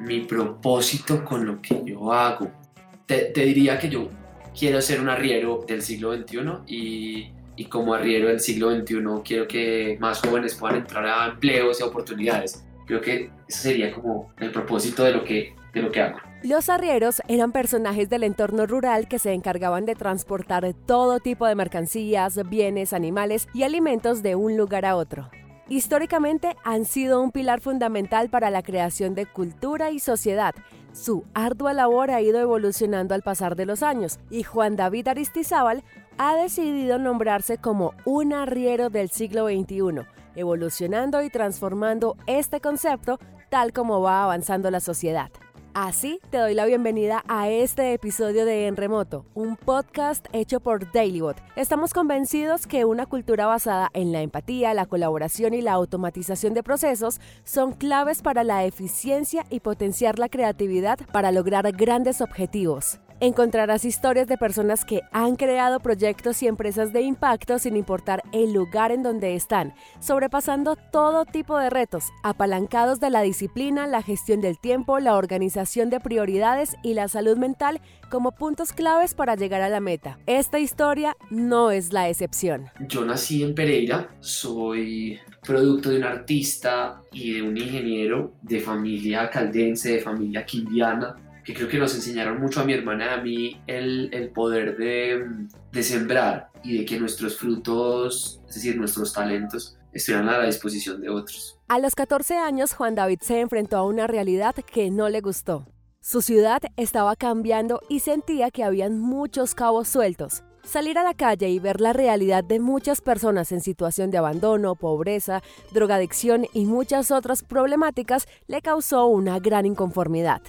Mi propósito con lo que yo hago. Te, diría que yo quiero ser un arriero del siglo XXI y, y, como arriero del siglo XXI quiero que más jóvenes puedan entrar a empleos y oportunidades. Creo que ese sería como el propósito de lo que, de lo que hago. Los arrieros eran personajes del entorno rural que se encargaban de transportar todo tipo de mercancías, bienes, animales y alimentos de un lugar a otro. Históricamente han sido un pilar fundamental para la creación de cultura y sociedad. Su ardua labor ha ido evolucionando al pasar de los años y Juan David Aristizábal ha decidido nombrarse como un arriero del siglo XXI, evolucionando y transformando este concepto tal como va avanzando la sociedad. Así te doy la bienvenida a este episodio de En Remoto, un podcast hecho por Dailybot. Estamos convencidos que una cultura basada en la empatía, la colaboración y la automatización de procesos son claves para la eficiencia y potenciar la creatividad para lograr grandes objetivos. Encontrarás historias de personas que han creado proyectos y empresas de impacto sin importar el lugar en donde están, sobrepasando todo tipo de retos, apalancados de la disciplina, la gestión del tiempo, la organización de prioridades y la salud mental como puntos claves para llegar a la meta. Esta historia no es la excepción. Yo nací en Pereira, soy producto de un artista y de un ingeniero de familia caldense, de familia quindiana que creo que nos enseñaron mucho a mi hermana a mí el, el poder de, de, sembrar y de que nuestros frutos, es decir, nuestros talentos, estuvieran a la disposición de otros. A los 14 años, Juan David se enfrentó a una realidad que no le gustó. Su ciudad estaba cambiando y sentía que habían muchos cabos sueltos. Salir a la calle y ver la realidad de muchas personas en situación de abandono, pobreza, drogadicción y muchas otras problemáticas le causó una gran inconformidad.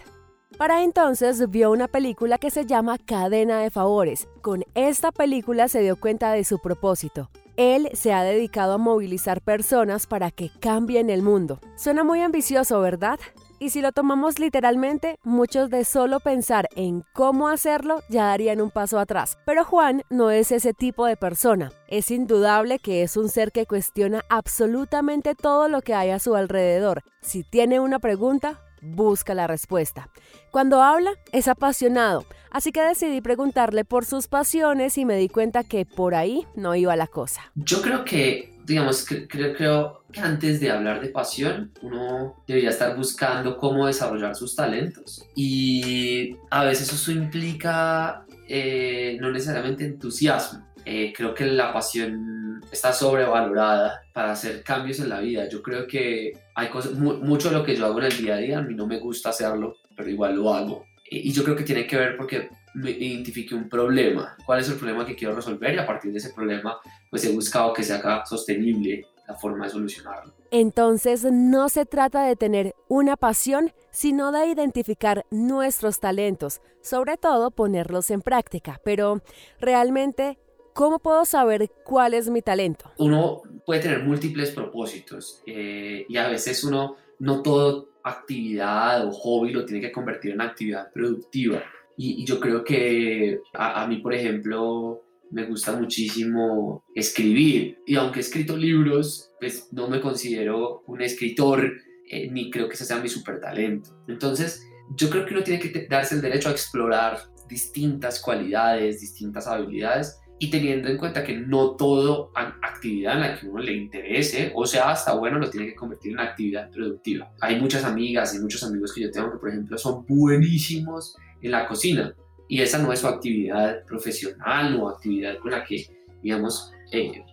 Para entonces vio una película que se llama Cadena de Favores. Con esta película se dio cuenta de su propósito. Él se ha dedicado a movilizar personas para que cambien el mundo. Suena muy ambicioso, ¿verdad? Y si lo tomamos literalmente, muchos de solo pensar en cómo hacerlo ya darían un paso atrás. Pero Juan no es ese tipo de persona. Es indudable que es un ser que cuestiona absolutamente todo lo que hay a su alrededor. Si tiene una pregunta, busca la respuesta. Cuando habla, es apasionado, así que decidí preguntarle por sus pasiones y me di cuenta que por ahí no iba la cosa. Yo creo que, digamos, creo, creo que antes de hablar de pasión, uno debería estar buscando cómo desarrollar sus talentos. Y a veces eso implica eh, no necesariamente entusiasmo. Eh, creo que la pasión está sobrevalorada para hacer cambios en la vida. Yo creo que hay cosas, mucho de lo que yo hago en el día a día, a mí no me gusta hacerlo, pero igual lo hago. Y yo creo que tiene que ver porque me identifique un problema. ¿Cuál es el problema que quiero resolver? Y a partir de ese problema, pues he buscado que se haga sostenible la forma de solucionarlo. Entonces, no se trata de tener una pasión, sino de identificar nuestros talentos, sobre todo ponerlos en práctica. Pero, ¿realmente ¿Cómo puedo saber cuál es mi talento? Uno puede tener múltiples propósitos eh, y a veces uno no todo actividad o hobby lo tiene que convertir en actividad productiva. Y, yo creo que a, mí, por ejemplo, me gusta muchísimo escribir y aunque he escrito libros, pues no me considero un escritor eh, ni creo que ese sea mi super talento. Entonces, yo creo que uno tiene que darse el derecho a explorar distintas cualidades, distintas habilidades y teniendo en cuenta que no todo actividad en la que uno le interese o sea hasta bueno lo tiene que convertir en actividad productiva. Hay muchas amigas y muchos amigos que yo tengo que por ejemplo son buenísimos en la cocina y esa no es su actividad profesional o actividad con la que digamos eh,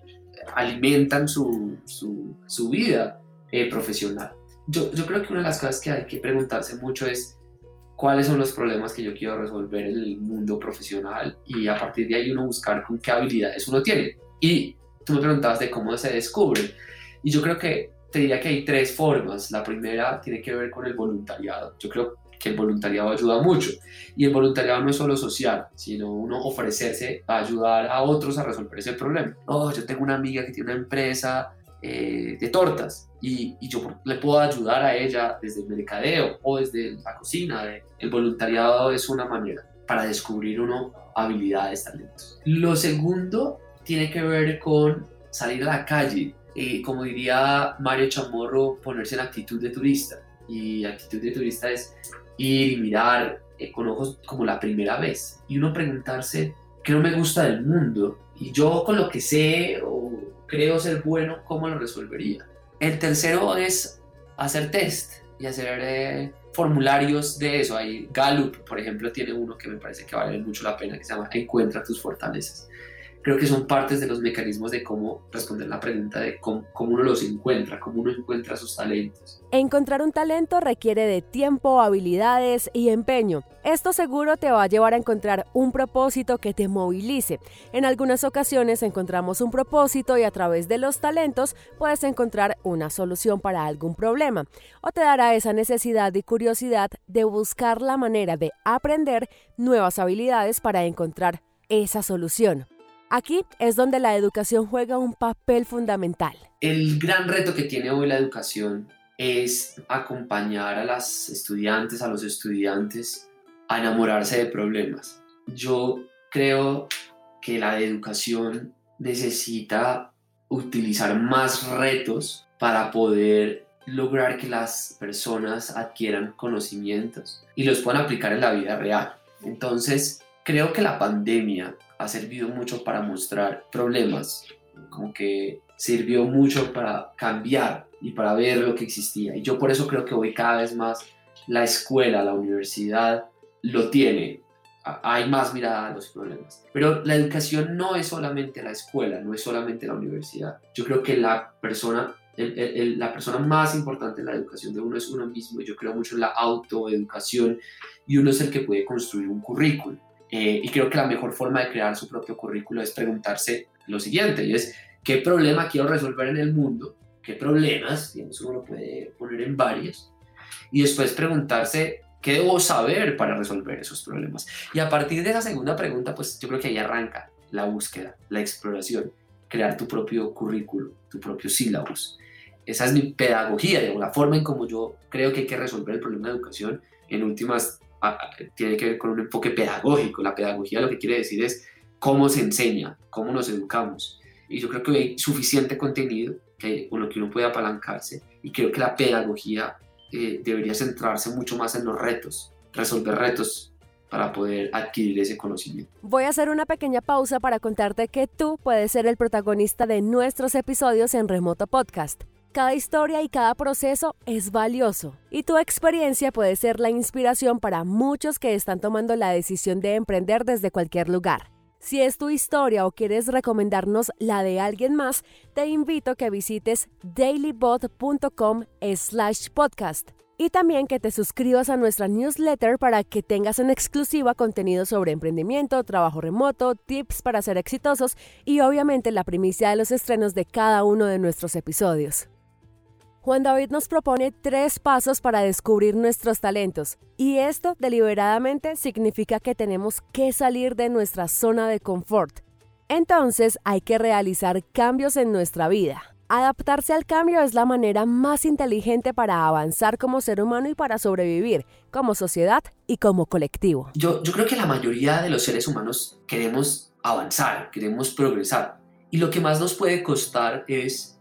alimentan su, su, vida eh, profesional. Yo, yo creo que una de las cosas que hay que preguntarse mucho es cuáles son los problemas que yo quiero resolver en el mundo profesional y a partir de ahí uno buscar con qué habilidades uno tiene. Y tú me preguntabas de cómo se descubre. Y yo creo que te diría que hay tres formas. La primera tiene que ver con el voluntariado. Yo creo que el voluntariado ayuda mucho. Y el voluntariado no es solo social, sino uno ofrecerse a ayudar a otros a resolver ese problema. Oh, yo tengo una amiga que tiene una empresa eh, de tortas y, yo le puedo ayudar a ella desde el mercadeo o desde la cocina. El voluntariado es una manera para descubrir uno habilidades, talentos. Lo segundo tiene que ver con salir a la calle, eh, como diría Mario Chamorro, ponerse en actitud de turista. y actitud de turista es ir y mirar eh, con ojos como la primera vez y uno preguntarse qué no me gusta del mundo y yo con lo que sé o creo ser bueno, ¿cómo lo resolvería? El tercero es hacer test y hacer eh, formularios de eso. Hay Gallup, por ejemplo, tiene uno que me parece que vale mucho la pena, que se llama Encuentra tus fortalezas creo que son partes de los mecanismos de cómo responder la pregunta de cómo, uno los encuentra, cómo uno encuentra sus talentos. Encontrar un talento requiere de tiempo, habilidades y empeño. Esto seguro te va a llevar a encontrar un propósito que te movilice. En algunas ocasiones encontramos un propósito y a través de los talentos puedes encontrar una solución para algún problema o te dará esa necesidad y curiosidad de buscar la manera de aprender nuevas habilidades para encontrar esa solución. Aquí es donde la educación juega un papel fundamental. El gran reto que tiene hoy la educación es acompañar a las estudiantes, a los estudiantes a enamorarse de problemas. Yo creo que la educación necesita utilizar más retos para poder lograr que las personas adquieran conocimientos y los puedan aplicar en la vida real. Entonces, creo que la pandemia ha servido mucho para mostrar problemas, como que sirvió mucho para cambiar y para ver lo que existía. Y yo por eso creo que hoy cada vez más la escuela, la universidad lo tiene. Hay más mirada a los problemas. Pero la educación no es solamente la escuela, no es solamente la universidad. Yo creo que la persona, la persona más importante en la educación de uno es uno mismo. Yo creo mucho en la autoeducación y uno es el que puede construir un currículum. Eh, y creo que la mejor forma de crear su propio currículo es preguntarse lo siguiente, y es, ¿qué problema quiero resolver en el mundo? ¿Qué problemas? Eso uno lo puede poner en varios. Y después preguntarse, ¿qué debo saber para resolver esos problemas? Y a partir de esa segunda pregunta, pues yo creo que ahí arranca la búsqueda, la exploración, crear tu propio currículo, tu propio sílabus. Esa es mi pedagogía, digamos, la forma en como yo creo que hay que resolver el problema de educación. En últimas, tiene que ver con un enfoque pedagógico. La pedagogía lo que quiere decir es cómo se enseña, cómo nos educamos. Y yo creo que hay suficiente contenido que, con lo que uno puede apalancarse y creo que la pedagogía eh, debería centrarse mucho más en los retos, resolver retos para poder adquirir ese conocimiento. Voy a hacer una pequeña pausa para contarte que tú puedes ser el protagonista de nuestros episodios en Remoto Podcast. Cada historia y cada proceso es valioso y tu experiencia puede ser la inspiración para muchos que están tomando la decisión de emprender desde cualquier lugar. Si es tu historia o quieres recomendarnos la de alguien más, te invito a que visites dailybot.com slash podcast y también que te suscribas a nuestra newsletter para que tengas en exclusiva contenido sobre emprendimiento, trabajo remoto, tips para ser exitosos y obviamente la primicia de los estrenos de cada uno de nuestros episodios. Juan David nos propone tres pasos para descubrir nuestros talentos y esto deliberadamente significa que tenemos que salir de nuestra zona de confort. Entonces hay que realizar cambios en nuestra vida. Adaptarse al cambio es la manera más inteligente para avanzar como ser humano y para sobrevivir como sociedad y como colectivo. Yo, creo que la mayoría de los seres humanos queremos avanzar, queremos progresar y lo que más nos puede costar es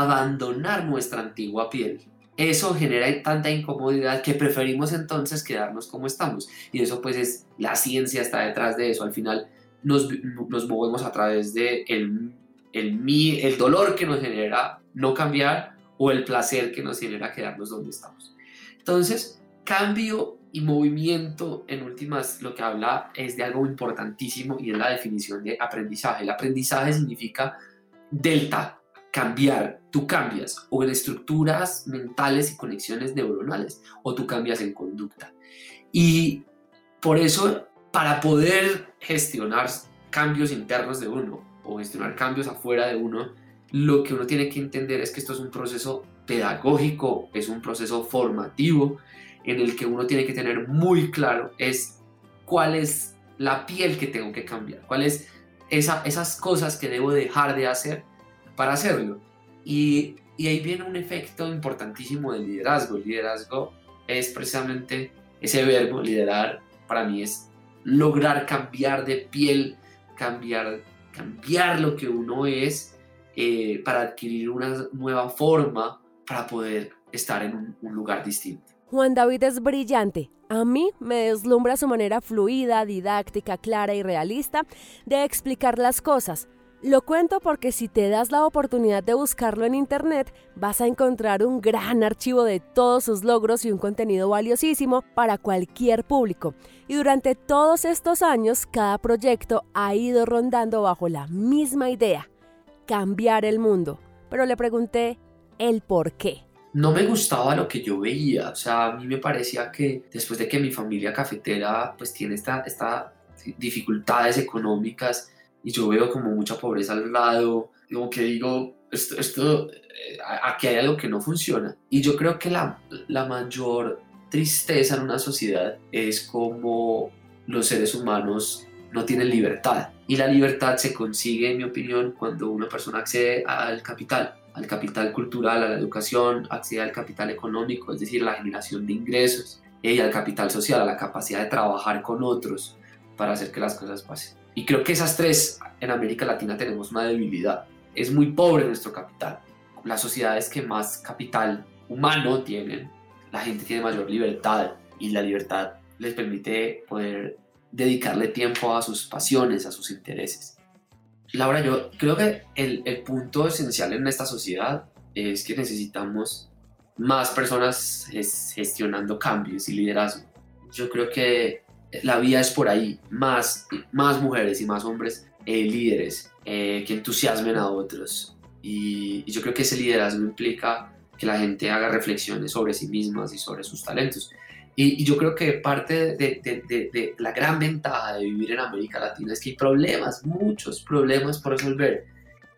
abandonar nuestra antigua piel. Eso genera tanta incomodidad que preferimos entonces quedarnos como estamos. Y eso pues es, la ciencia está detrás de eso. Al final nos, nos movemos a través de el, el, el dolor que nos genera no cambiar o el placer que nos genera quedarnos donde estamos. Entonces, cambio y movimiento, en últimas, lo que habla es de algo importantísimo y es la definición de aprendizaje. El aprendizaje significa delta, cambiar, tú cambias o en estructuras mentales y conexiones neuronales o tú cambias en conducta. Y por eso, para poder gestionar cambios internos de uno o gestionar cambios afuera de uno, lo que uno tiene que entender es que esto es un proceso pedagógico, es un proceso formativo en el que uno tiene que tener muy claro es cuál es la piel que tengo que cambiar, cuáles esa, esas cosas que debo dejar de hacer para hacerlo. Y, y ahí viene un efecto importantísimo del liderazgo. El liderazgo es precisamente ese verbo, liderar, para mí es lograr cambiar de piel, cambiar, cambiar lo que uno es eh, para adquirir una nueva forma, para poder estar en un lugar distinto. Juan David es brillante. A mí me deslumbra su manera fluida, didáctica, clara y realista de explicar las cosas. Lo cuento porque si te das la oportunidad de buscarlo en internet, vas a encontrar un gran archivo de todos sus logros y un contenido valiosísimo para cualquier público. Y durante todos estos años, cada proyecto ha ido rondando bajo la misma idea, cambiar el mundo. Pero le pregunté el por qué no me gustaba lo que yo veía, o sea, a mí me parecía que después de que mi familia cafetera pues tiene estas esta dificultades económicas y yo veo como mucha pobreza al lado, como que digo, esto, esto, eh, aquí hay algo que no funciona. Y yo creo que la, la mayor tristeza en una sociedad es como los seres humanos no tienen libertad. Y la libertad se consigue, en mi opinión, cuando una persona accede al capital al capital cultural, a la educación, accede al capital económico, es decir, la generación de ingresos, y al capital social, a la capacidad de trabajar con otros para hacer que las cosas pasen. Y creo que esas tres en América Latina tenemos una debilidad. Es muy pobre nuestro capital. Las sociedades que más capital humano tienen, la gente tiene mayor libertad y la libertad les permite poder dedicarle tiempo a sus pasiones, a sus intereses. Laura, yo creo que el, el, punto esencial en esta sociedad es que necesitamos más personas gestionando cambios y liderazgo. Yo creo que la vía es por ahí, más, más mujeres y más hombres eh, líderes eh, que entusiasmen a otros. Y, yo creo que ese liderazgo implica que la gente haga reflexiones sobre sí mismas y sobre sus talentos. Y, yo creo que parte de, de, de, la gran ventaja de vivir en América Latina es que hay problemas, muchos problemas por resolver.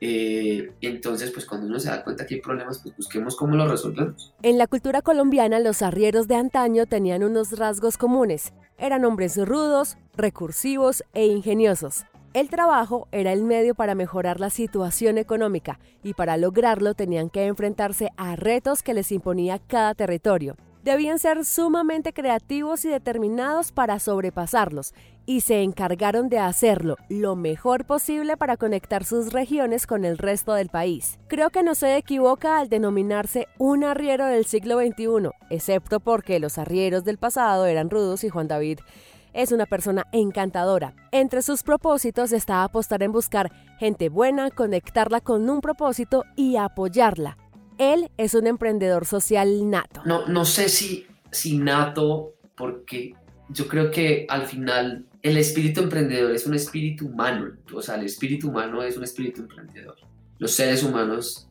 Eh, entonces, pues cuando uno se da cuenta que hay problemas, pues busquemos cómo los resolvemos. En la cultura colombiana, los arrieros de antaño tenían unos rasgos comunes. Eran hombres rudos, recursivos e ingeniosos. El trabajo era el medio para mejorar la situación económica y para lograrlo tenían que enfrentarse a retos que les imponía cada territorio debían ser sumamente creativos y determinados para sobrepasarlos, y se encargaron de hacerlo lo mejor posible para conectar sus regiones con el resto del país. Creo que no se equivoca al denominarse un arriero del siglo XXI, excepto porque los arrieros del pasado eran rudos y Juan David es una persona encantadora. Entre sus propósitos está apostar en buscar gente buena, conectarla con un propósito y apoyarla. Él es un emprendedor social nato. No, no sé si, si nato, porque yo creo que al final el espíritu emprendedor es un espíritu humano. O sea, el espíritu humano es un espíritu emprendedor. Los seres humanos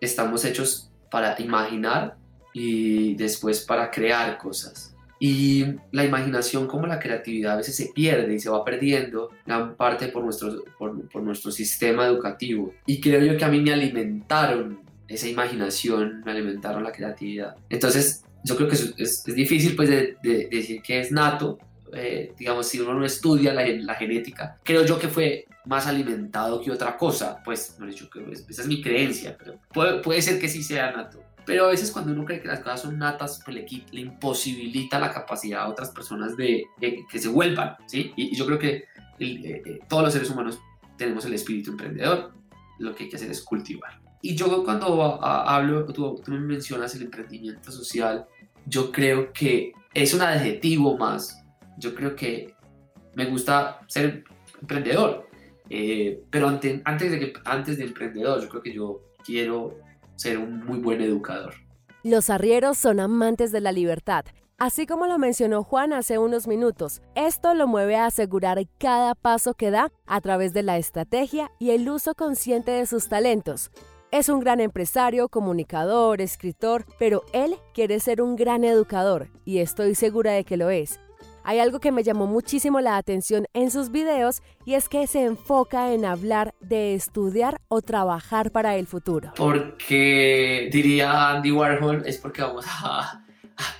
estamos hechos para imaginar y después para crear cosas. Y la imaginación como la creatividad a veces se pierde y se va perdiendo gran parte por nuestro, por, por nuestro sistema educativo. Y creo yo que a mí me alimentaron esa imaginación, me alimentaron la creatividad. Entonces, yo creo que es, es, difícil pues de, decir que es nato, eh, digamos, si uno no estudia la, la, genética, creo yo que fue más alimentado que otra cosa, pues, no dicho que esa es mi creencia, pero puede, puede, ser que sí sea nato. Pero a veces cuando uno cree que las cosas son natas, pues le, le imposibilita la capacidad a otras personas de, que se vuelvan, ¿sí? Y, yo creo que eh, eh, todos los seres humanos tenemos el espíritu emprendedor, lo que hay que hacer es cultivar. Y yo cuando hablo, tú, tú me mencionas el emprendimiento social, yo creo que es un adjetivo más. Yo creo que me gusta ser emprendedor. Eh, pero antes, antes, de que, antes de emprendedor, yo creo que yo quiero ser un muy buen educador. Los arrieros son amantes de la libertad. Así como lo mencionó Juan hace unos minutos, esto lo mueve a asegurar cada paso que da a través de la estrategia y el uso consciente de sus talentos. Es un gran empresario, comunicador, escritor, pero él quiere ser un gran educador y estoy segura de que lo es. Hay algo que me llamó muchísimo la atención en sus videos y es que se enfoca en hablar de estudiar o trabajar para el futuro. Porque diría Andy Warhol, es porque vamos a,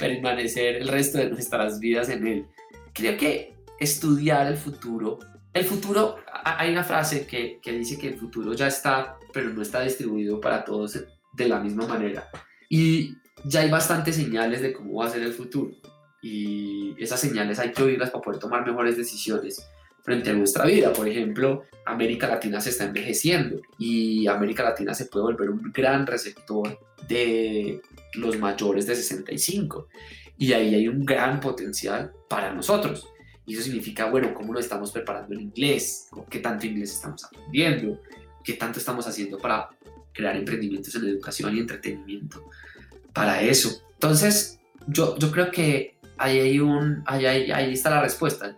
permanecer el resto de nuestras vidas en él. Creo que estudiar el futuro el futuro, hay una frase que, que, dice que el futuro ya está, pero no está distribuido para todos de la misma manera. Y ya hay bastantes señales de cómo va a ser el futuro. Y esas señales hay que oírlas para poder tomar mejores decisiones. frente a nuestra vida. Por ejemplo, América Latina se está envejeciendo y América Latina se puede volver un gran receptor de los mayores de 65. Y ahí hay un gran potencial para nosotros. Y eso significa, bueno, cómo nos estamos preparando en inglés, qué tanto inglés estamos aprendiendo, qué tanto estamos haciendo para crear emprendimientos en educación y entretenimiento para eso. Entonces, yo, yo creo que ahí, hay un, ahí, ahí está la respuesta.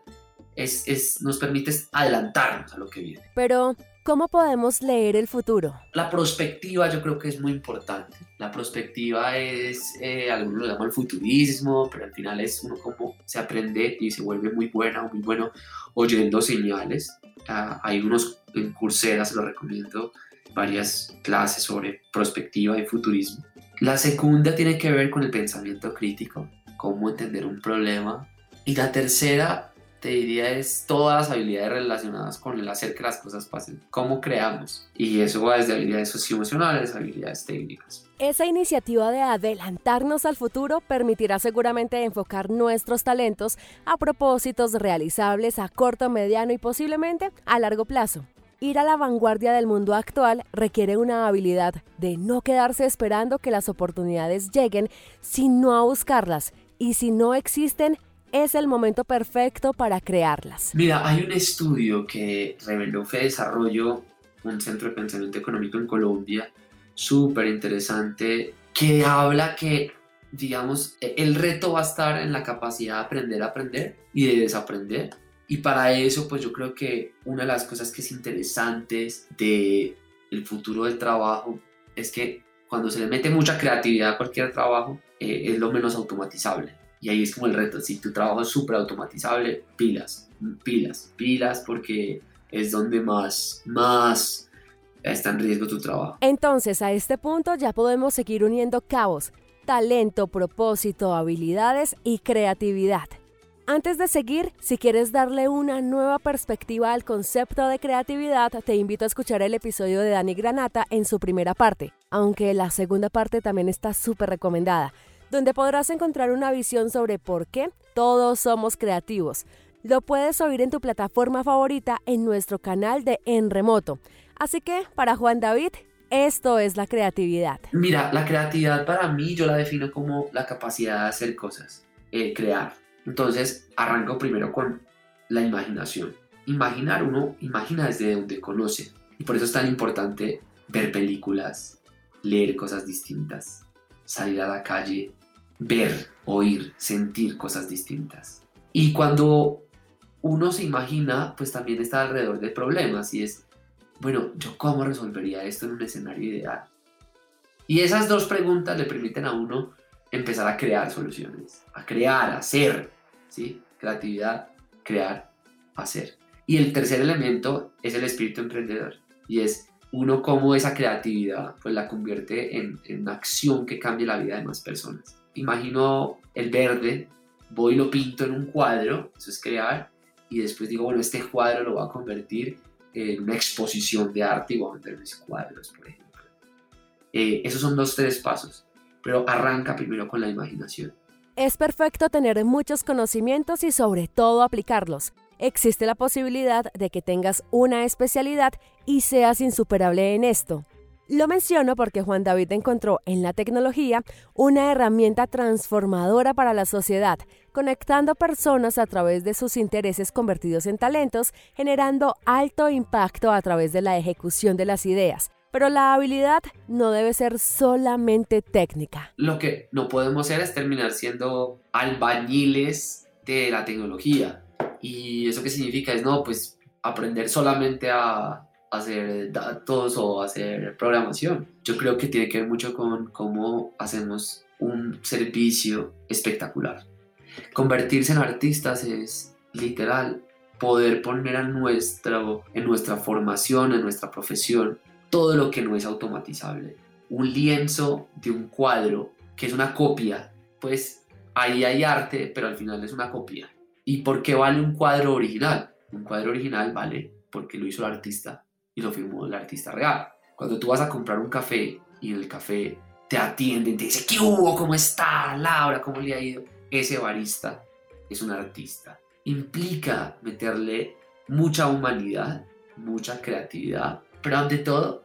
Es, es, nos permite adelantarnos a lo que viene. Pero, ¿cómo podemos leer el futuro? La prospectiva yo creo que es muy importante. La prospectiva es, eh, algunos lo llaman futurismo, pero al final es uno como se aprende y se vuelve muy buena o muy bueno oyendo señales. Ah, hay unos en Coursera, se recomiendo, varias clases sobre prospectiva y futurismo. La segunda tiene que ver con el pensamiento crítico, cómo entender un problema. Y la tercera, te diría, es todas las habilidades relacionadas con el hacer que las cosas pasen, cómo creamos. Y eso va desde habilidades socioemocionales, habilidades técnicas. Esa iniciativa de adelantarnos al futuro permitirá seguramente enfocar nuestros talentos a propósitos realizables a corto, mediano y posiblemente a largo plazo. Ir a la vanguardia del mundo actual requiere una habilidad de no quedarse esperando que las oportunidades lleguen, sino a buscarlas. Y si no existen, es el momento perfecto para crearlas. Mira, hay un estudio que reveló Fe Desarrollo, un centro de pensamiento económico en Colombia, súper interesante, que habla que, digamos, el reto va a estar en la capacidad de aprender a aprender y de desaprender y para eso, pues yo creo que una de las cosas que es interesantes de el futuro del trabajo es que cuando se le mete mucha creatividad a cualquier trabajo, eh, es lo menos automatizable. Y ahí es como el reto, si tu trabajo es súper automatizable, pilas, pilas, pilas, porque es donde más, más está en riesgo tu trabajo. Entonces, a este punto ya podemos seguir uniendo cabos, talento, propósito, habilidades y creatividad. Antes de seguir, si quieres darle una nueva perspectiva al concepto de creatividad, te invito a escuchar el episodio de Dani Granata en su primera parte, aunque la segunda parte también está súper recomendada, donde podrás encontrar una visión sobre por qué todos somos creativos. Lo puedes oír en tu plataforma favorita en nuestro canal de En Remoto. Así que, para Juan David, esto es la creatividad. Mira, la creatividad para mí yo la defino como la capacidad de hacer cosas, eh, crear entonces, arranco primero con la imaginación. Imaginar, uno imagina desde donde conoce. Y por eso es tan importante ver películas, leer cosas distintas, salir a la calle, ver, oír, sentir cosas distintas. Y cuando uno se imagina, pues también está alrededor de problemas y es, bueno, ¿yo cómo resolvería esto en un escenario ideal? Y esas dos preguntas le permiten a uno empezar a crear soluciones, a crear, a hacer, ¿sí? Creatividad, crear, hacer. Y el tercer elemento es el espíritu emprendedor y es uno cómo esa creatividad pues la convierte en, en una acción que cambie la vida de más personas. Imagino el verde, voy y lo pinto en un cuadro, eso es crear, y después digo, bueno, este cuadro lo voy a convertir en una exposición de arte y voy a vender mis cuadros, por ejemplo. Eh, esos son los tres pasos, pero arranca primero con la imaginación. Es perfecto tener muchos conocimientos y sobre todo aplicarlos. Existe la posibilidad de que tengas una especialidad y seas insuperable en esto. Lo menciono porque Juan David encontró en la tecnología una herramienta transformadora para la sociedad, conectando personas a través de sus intereses convertidos en talentos, generando alto impacto a través de la ejecución de las ideas, pero la habilidad no debe ser solamente técnica. Lo que no podemos hacer es terminar siendo albañiles de la tecnología. ¿Y eso qué significa? Es no, pues aprender solamente a hacer datos o hacer programación. Yo creo que tiene que ver mucho con cómo hacemos un servicio espectacular. Convertirse en artistas es literal poder poner a nuestro, en nuestra formación, en nuestra profesión, todo lo que no es automatizable. Un lienzo de un cuadro que es una copia, pues ahí hay arte, pero al final es una copia. ¿Y por qué vale un cuadro original? Un cuadro original vale porque lo hizo el artista y lo firmó el artista real. Cuando tú vas a comprar un café y en el café te atienden, te dicen, ¿qué hubo? ¿Cómo está Laura? ¿Cómo le ha ido? Ese barista es un artista. Implica meterle mucha humanidad, mucha creatividad, pero ante todo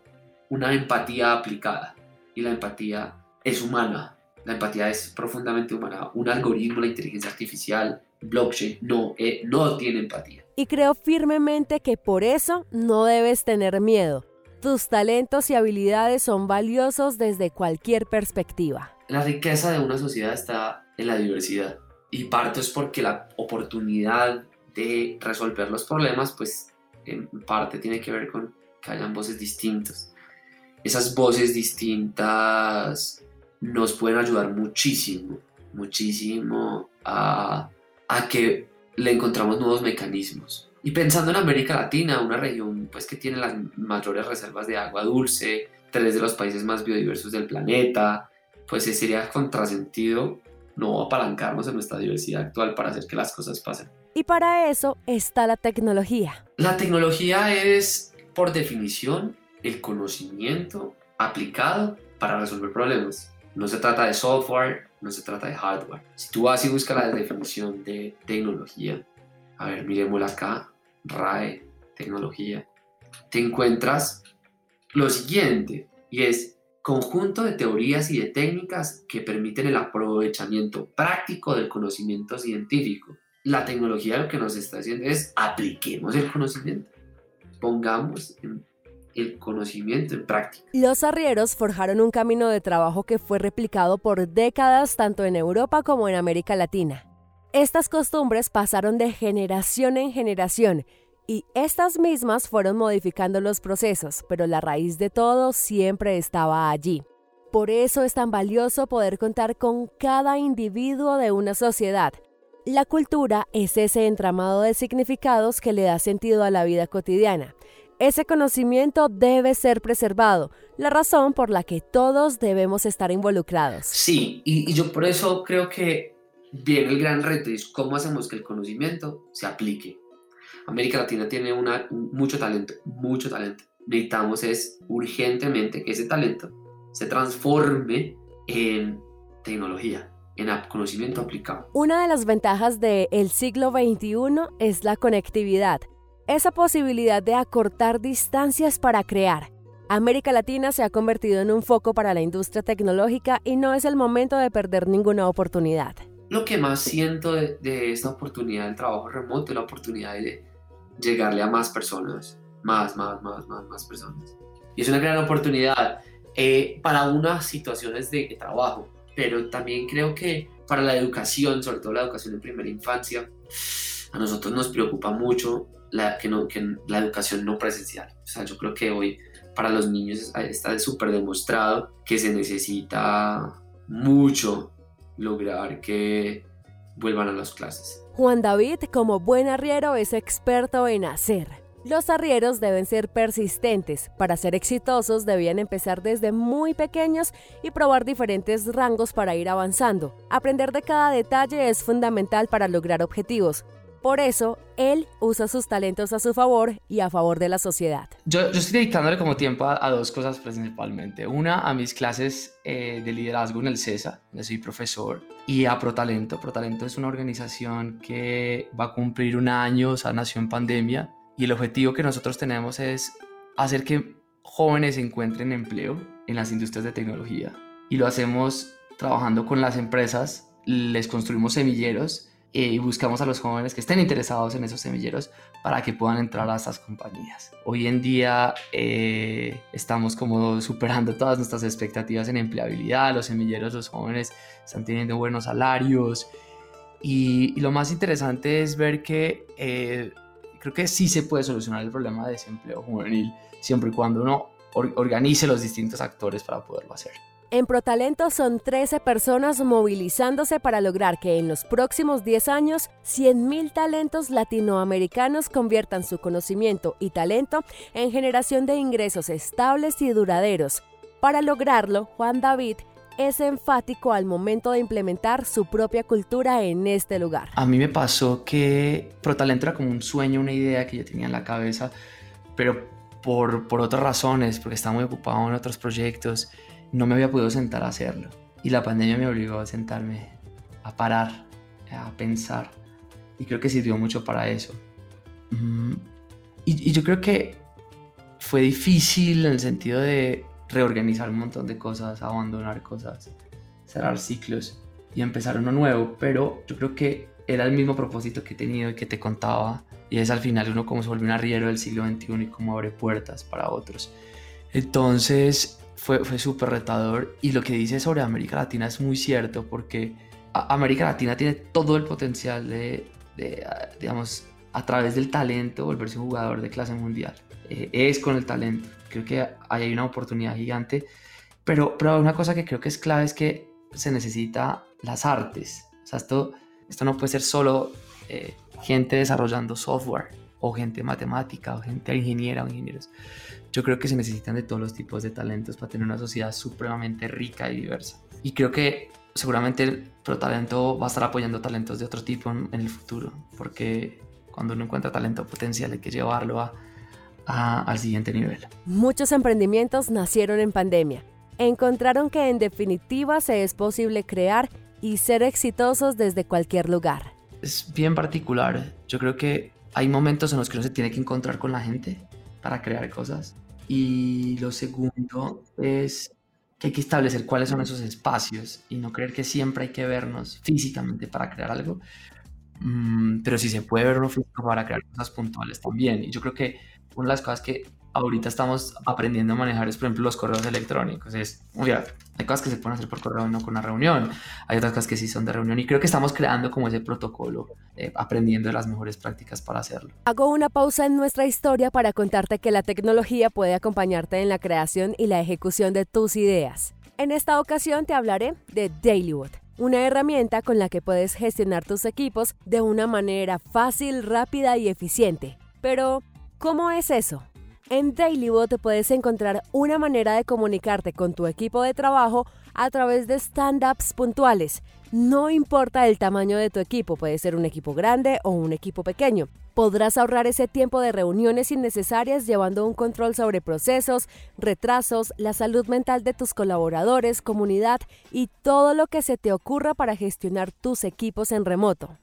una empatía aplicada. Y la empatía es humana, la empatía es profundamente humana. Un algoritmo, la inteligencia artificial, blockchain, no, eh, no tiene empatía. Y creo firmemente que por eso no debes tener miedo. Tus talentos y habilidades son valiosos desde cualquier perspectiva. La riqueza de una sociedad está en la diversidad. Y parto es porque la oportunidad de resolver los problemas, pues en parte tiene que ver con que hayan voces distintas. Esas voces distintas nos pueden ayudar muchísimo, muchísimo a, a que le encontramos nuevos mecanismos. Y pensando en América Latina, una región pues, que tiene las mayores reservas de agua dulce, tres de los países más biodiversos del planeta, pues sería contrasentido no apalancarnos en nuestra diversidad actual para hacer que las cosas pasen. Y para eso está la tecnología. La tecnología es, por definición, el conocimiento aplicado para resolver problemas. No se trata de software, no se trata de hardware. Si tú vas y buscas la definición de tecnología, a ver, miremosla acá, RAE, tecnología, te encuentras lo siguiente, y es conjunto de teorías y de técnicas que permiten el aprovechamiento práctico del conocimiento científico. La tecnología lo que nos está haciendo es apliquemos el conocimiento, pongamos el conocimiento en práctica. Los arrieros forjaron un camino de trabajo que fue replicado por décadas tanto en Europa como en América Latina. Estas costumbres pasaron de generación en generación y estas mismas fueron modificando los procesos, pero la raíz de todo siempre estaba allí. Por eso es tan valioso poder contar con cada individuo de una sociedad. La cultura es ese entramado de significados que le da sentido a la vida cotidiana. Ese conocimiento debe ser preservado, la razón por la que todos debemos estar involucrados. Sí, y, yo por eso creo que viene el gran reto es cómo hacemos que el conocimiento se aplique. América Latina tiene una, mucho talento, mucho talento. Necesitamos es urgentemente que ese talento se transforme en tecnología, en conocimiento aplicado. Una de las ventajas del siglo XXI es la conectividad, esa posibilidad de acortar distancias para crear. América Latina se ha convertido en un foco para la industria tecnológica y no es el momento de perder ninguna oportunidad lo que más siento de, esta oportunidad del trabajo remoto es la oportunidad de llegarle a más personas, más, más, más, más, más personas. Y es una gran oportunidad eh, para unas situaciones de trabajo, pero también creo que para la educación, sobre todo la educación en primera infancia, a nosotros nos preocupa mucho la, que, no, que la educación no presencial. O sea, yo creo que hoy para los niños está súper demostrado que se necesita mucho lograr que vuelvan a las clases. Juan David, como buen arriero, es experto en hacer. Los arrieros deben ser persistentes. Para ser exitosos debían empezar desde muy pequeños y probar diferentes rangos para ir avanzando. Aprender de cada detalle es fundamental para lograr objetivos. Por eso, él usa sus talentos a su favor y a favor de la sociedad. Yo, estoy dedicándole como tiempo a, dos cosas principalmente. Una, a mis clases eh, de liderazgo en el CESA, donde soy profesor, y a ProTalento. ProTalento es una organización que va a cumplir un año, o sea, nació en pandemia, y el objetivo que nosotros tenemos es hacer que jóvenes encuentren empleo en las industrias de tecnología. Y lo hacemos trabajando con las empresas, les construimos semilleros y buscamos a los jóvenes que estén interesados en esos semilleros para que puedan entrar a estas compañías. Hoy en día eh, estamos como superando todas nuestras expectativas en empleabilidad, los semilleros, los jóvenes están teniendo buenos salarios y, lo más interesante es ver que eh, creo que sí se puede solucionar el problema de desempleo juvenil siempre y cuando uno organice los distintos actores para poderlo hacer. En Protalento son 13 personas movilizándose para lograr que en los próximos 10 años 100.000 talentos latinoamericanos conviertan su conocimiento y talento en generación de ingresos estables y duraderos. Para lograrlo, Juan David es enfático al momento de implementar su propia cultura en este lugar. A mí me pasó que Protalento era como un sueño, una idea que yo tenía en la cabeza, pero por, por otras razones, porque estaba muy ocupado en otros proyectos no me había podido sentar a hacerlo. Y la pandemia me obligó a sentarme, a parar, a pensar. Y creo que sirvió mucho para eso. Mm, y, yo creo que fue difícil en el sentido de reorganizar un montón de cosas, abandonar cosas, cerrar ciclos y empezar uno nuevo, pero yo creo que era el mismo propósito que he tenido y que te contaba, y es al final uno como se vuelve un arriero del siglo XXI y cómo abre puertas para otros. Entonces fue, fue súper retador y lo que dice sobre América Latina es muy cierto porque América Latina tiene todo el potencial de, de, digamos, a través del talento volverse un jugador de clase mundial. Eh, es con el talento. Creo que hay una oportunidad gigante. Pero, pero una cosa que creo que es clave es que se necesita las artes. O sea, esto, esto no puede ser solo eh, gente desarrollando software o gente matemática o gente ingeniera o ingenieros. Yo creo que se necesitan de todos los tipos de talentos para tener una sociedad supremamente rica y diversa. Y creo que seguramente el ProTalento va a estar apoyando talentos de otro tipo en, el futuro, porque cuando uno encuentra talento potencial hay que llevarlo a, al siguiente nivel. Muchos emprendimientos nacieron en pandemia. Encontraron que en definitiva se es posible crear y ser exitosos desde cualquier lugar. Es bien particular. Yo creo que hay momentos en los que uno se tiene que encontrar con la gente para crear cosas. Y lo segundo es que hay que establecer cuáles son esos espacios y no creer que siempre hay que vernos físicamente para crear algo, mm, pero si se puede verlo físico para crear cosas puntuales también. Y yo creo que una de las cosas que ahorita estamos aprendiendo a manejar por ejemplo, los correos electrónicos. Es, mira, hay cosas que se pueden hacer por correo no con una reunión, hay otras cosas que sí son de reunión y creo que estamos creando como ese protocolo, eh, aprendiendo las mejores prácticas para hacerlo. Hago una pausa en nuestra historia para contarte que la tecnología puede acompañarte en la creación y la ejecución de tus ideas. En esta ocasión te hablaré de Dailywood una herramienta con la que puedes gestionar tus equipos de una manera fácil, rápida y eficiente. Pero, ¿cómo es eso? En Dailybot puedes encontrar una manera de comunicarte con tu equipo de trabajo a través de stand-ups puntuales. No importa el tamaño de tu equipo, puede ser un equipo grande o un equipo pequeño. Podrás ahorrar ese tiempo de reuniones innecesarias llevando un control sobre procesos, retrasos, la salud mental de tus colaboradores, comunidad y todo lo que se te ocurra para gestionar tus equipos en remoto.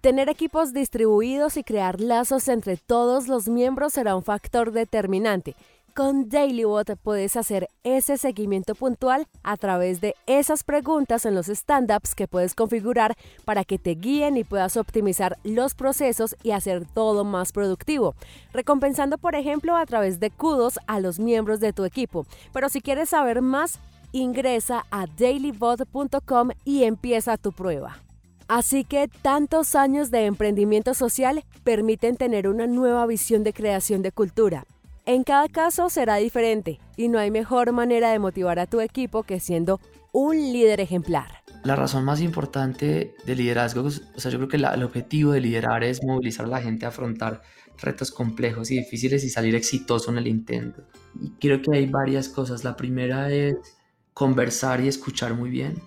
Tener equipos distribuidos y crear lazos entre todos los miembros será un factor determinante. Con DailyBot puedes hacer ese seguimiento puntual a través de esas preguntas en los stand-ups que puedes configurar para que te guíen y puedas optimizar los procesos y hacer todo más productivo, recompensando por ejemplo a través de kudos a los miembros de tu equipo. Pero si quieres saber más, ingresa a dailybot.com y empieza tu prueba. Así que tantos años de emprendimiento social permiten tener una nueva visión de creación de cultura. En cada caso será diferente y no hay mejor manera de motivar a tu equipo que siendo un líder ejemplar. La razón más importante de liderazgo, o sea, yo creo que el objetivo de liderar es movilizar a la gente a afrontar retos complejos y difíciles y salir exitoso en el intento. Y creo que hay varias cosas. La primera es conversar y escuchar muy bien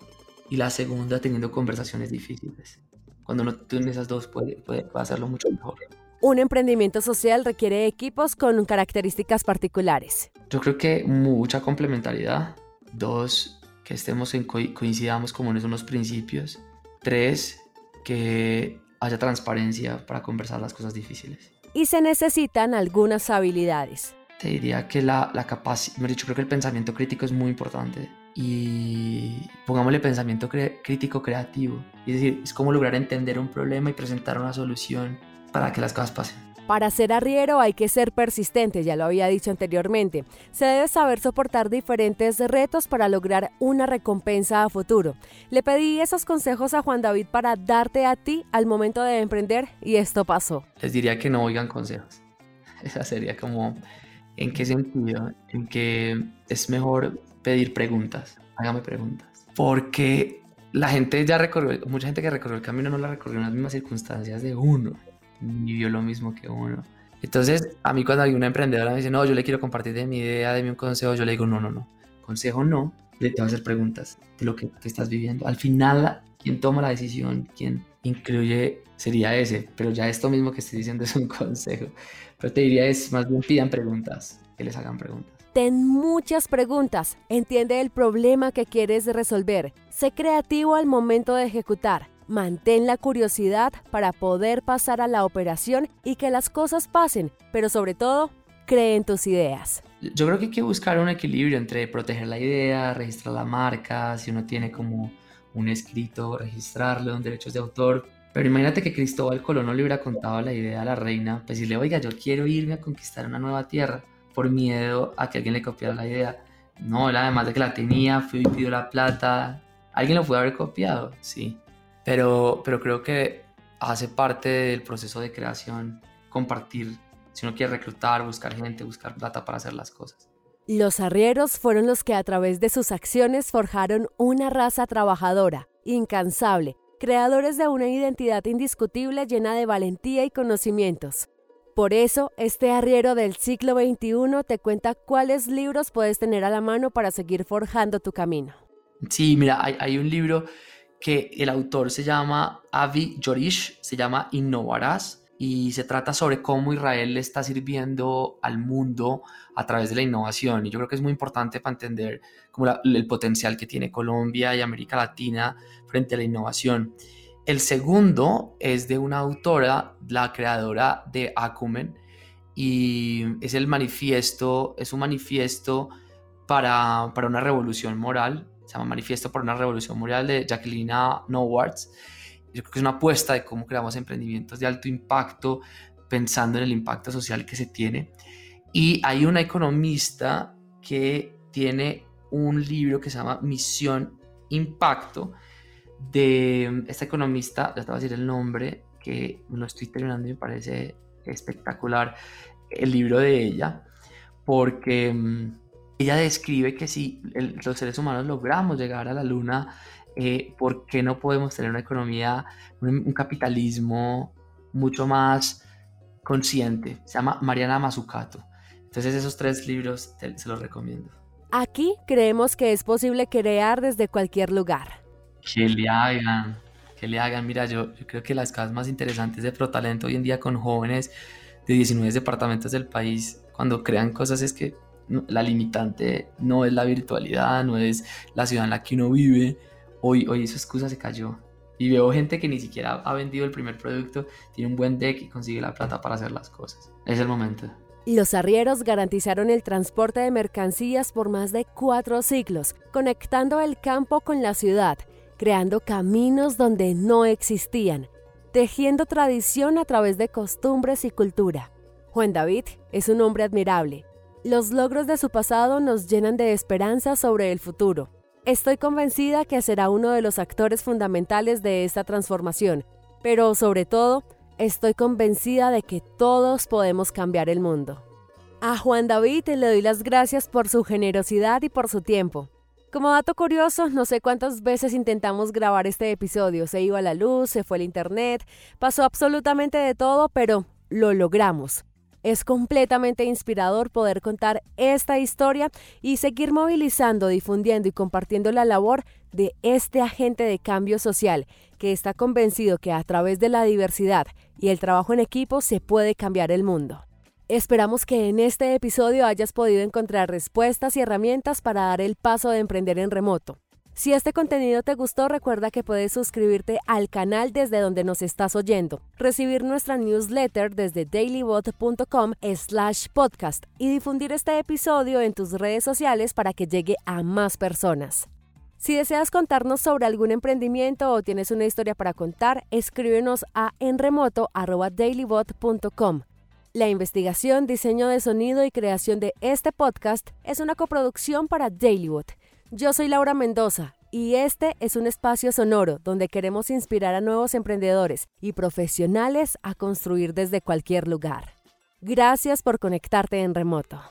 y la segunda teniendo conversaciones difíciles. Cuando uno tiene esas dos puede, puede, hacerlo mucho mejor. Un emprendimiento social requiere equipos con características particulares. Yo creo que mucha complementariedad. Dos, que estemos en coincidamos como en unos principios. Tres, que haya transparencia para conversar las cosas difíciles. Y se necesitan algunas habilidades. Te diría que la, la capacidad, yo creo que el pensamiento crítico es muy importante y pongámosle pensamiento crítico creativo. Es decir, es como lograr entender un problema y presentar una solución para que las cosas pasen. Para ser arriero hay que ser persistente, ya lo había dicho anteriormente. Se debe saber soportar diferentes retos para lograr una recompensa a futuro. Le pedí esos consejos a Juan David para darte a ti al momento de emprender y esto pasó. Les diría que no oigan consejos. Esa sería como, ¿en qué sentido? En que es mejor pedir preguntas. Hágame preguntas. Porque la gente ya recorrió, mucha gente que recorrió el camino no la recorrió en las mismas circunstancias de uno, ni vio lo mismo que uno. Entonces, a mí cuando hay una emprendedora me dice, no, yo le quiero compartir de mi idea, de mi consejo, yo le digo, no, no, no. Consejo no, le te voy a hacer preguntas de lo que, que estás viviendo. Al final, quien toma la decisión, quien incluye, sería ese. Pero ya esto mismo que estoy diciendo es un consejo. Pero te diría es, más bien pidan preguntas, que les hagan preguntas. Ten muchas preguntas, entiende el problema que quieres resolver, sé creativo al momento de ejecutar, Mantén la curiosidad para poder pasar a la operación y que las cosas pasen, pero sobre todo, cree en tus ideas. Yo creo que hay que buscar un equilibrio entre proteger la idea, registrar la marca, si uno tiene como un escrito, registrarlo en derechos de autor. Pero imagínate que Cristóbal Colón no le hubiera contado la idea a la reina, pues decirle, oiga, yo quiero irme a conquistar una nueva tierra por miedo a que alguien le copiara la idea. No, además de que la tenía, fue y pidió la plata. Alguien lo pudo haber copiado, sí. Pero, pero creo que hace parte del proceso de creación compartir, si uno quiere reclutar, buscar gente, buscar plata para hacer las cosas. Los arrieros fueron los que a través de sus acciones forjaron una raza trabajadora, incansable, creadores de una identidad indiscutible llena de valentía y conocimientos. Por eso, este arriero del siglo XXI te cuenta cuáles libros puedes tener a la mano para seguir forjando tu camino. Sí, mira, hay, un libro que el autor se llama Avi Yorish, se llama Innovarás y se trata sobre cómo Israel le está sirviendo al mundo a través de la innovación. Y yo creo que es muy importante para entender como el potencial que tiene Colombia y América Latina frente a la innovación. El segundo es de una autora, la creadora de Acumen, y es el manifiesto, es un manifiesto para, para una revolución moral, se llama Manifiesto para una revolución moral de Jacqueline Nowards. Yo creo que es una apuesta de cómo creamos emprendimientos de alto impacto, pensando en el impacto social que se tiene. Y hay una economista que tiene un libro que se llama Misión Impacto, de esta economista, ya te voy a decir el nombre, que lo estoy terminando y me parece espectacular, el libro de ella, porque mm, ella describe que si los seres humanos logramos llegar a la luna, eh, ¿por qué no podemos tener una economía, un, capitalismo mucho más consciente? Se llama Mariana Mazzucato. Entonces esos tres libros se los recomiendo. Aquí creemos que es posible crear desde cualquier lugar que le hagan, que le hagan. Mira, yo, creo que las casas más interesantes de ProTalento hoy en día con jóvenes de 19 departamentos del país, cuando crean cosas es que la limitante no es la virtualidad, no es la ciudad en la que uno vive. Hoy, hoy esa excusa se cayó. Y veo gente que ni siquiera ha vendido el primer producto, tiene un buen deck y consigue la plata para hacer las cosas. Es el momento. Los arrieros garantizaron el transporte de mercancías por más de cuatro siglos, conectando el campo con la ciudad creando caminos donde no existían, tejiendo tradición a través de costumbres y cultura. Juan David es un hombre admirable. Los logros de su pasado nos llenan de esperanza sobre el futuro. Estoy convencida que será uno de los actores fundamentales de esta transformación, pero sobre todo, estoy convencida de que todos podemos cambiar el mundo. A Juan David le doy las gracias por su generosidad y por su tiempo. Como dato curioso, no sé cuántas veces intentamos grabar este episodio. Se iba la luz, se fue el internet, pasó absolutamente de todo, pero lo logramos. Es completamente inspirador poder contar esta historia y seguir movilizando, difundiendo y compartiendo la labor de este agente de cambio social que está convencido que a través de la diversidad y el trabajo en equipo se puede cambiar el mundo. Esperamos que en este episodio hayas podido encontrar respuestas y herramientas para dar el paso de emprender en remoto. Si este contenido te gustó, recuerda que puedes suscribirte al canal desde donde nos estás oyendo, recibir nuestra newsletter desde dailybot.com slash podcast y difundir este episodio en tus redes sociales para que llegue a más personas. Si deseas contarnos sobre algún emprendimiento o tienes una historia para contar, escríbenos a enremoto.dailybot.com. La investigación, diseño de sonido y creación de este podcast es una coproducción para Dailywood. Yo soy Laura Mendoza y este es un espacio sonoro donde queremos inspirar a nuevos emprendedores y profesionales a construir desde cualquier lugar. Gracias por conectarte en remoto.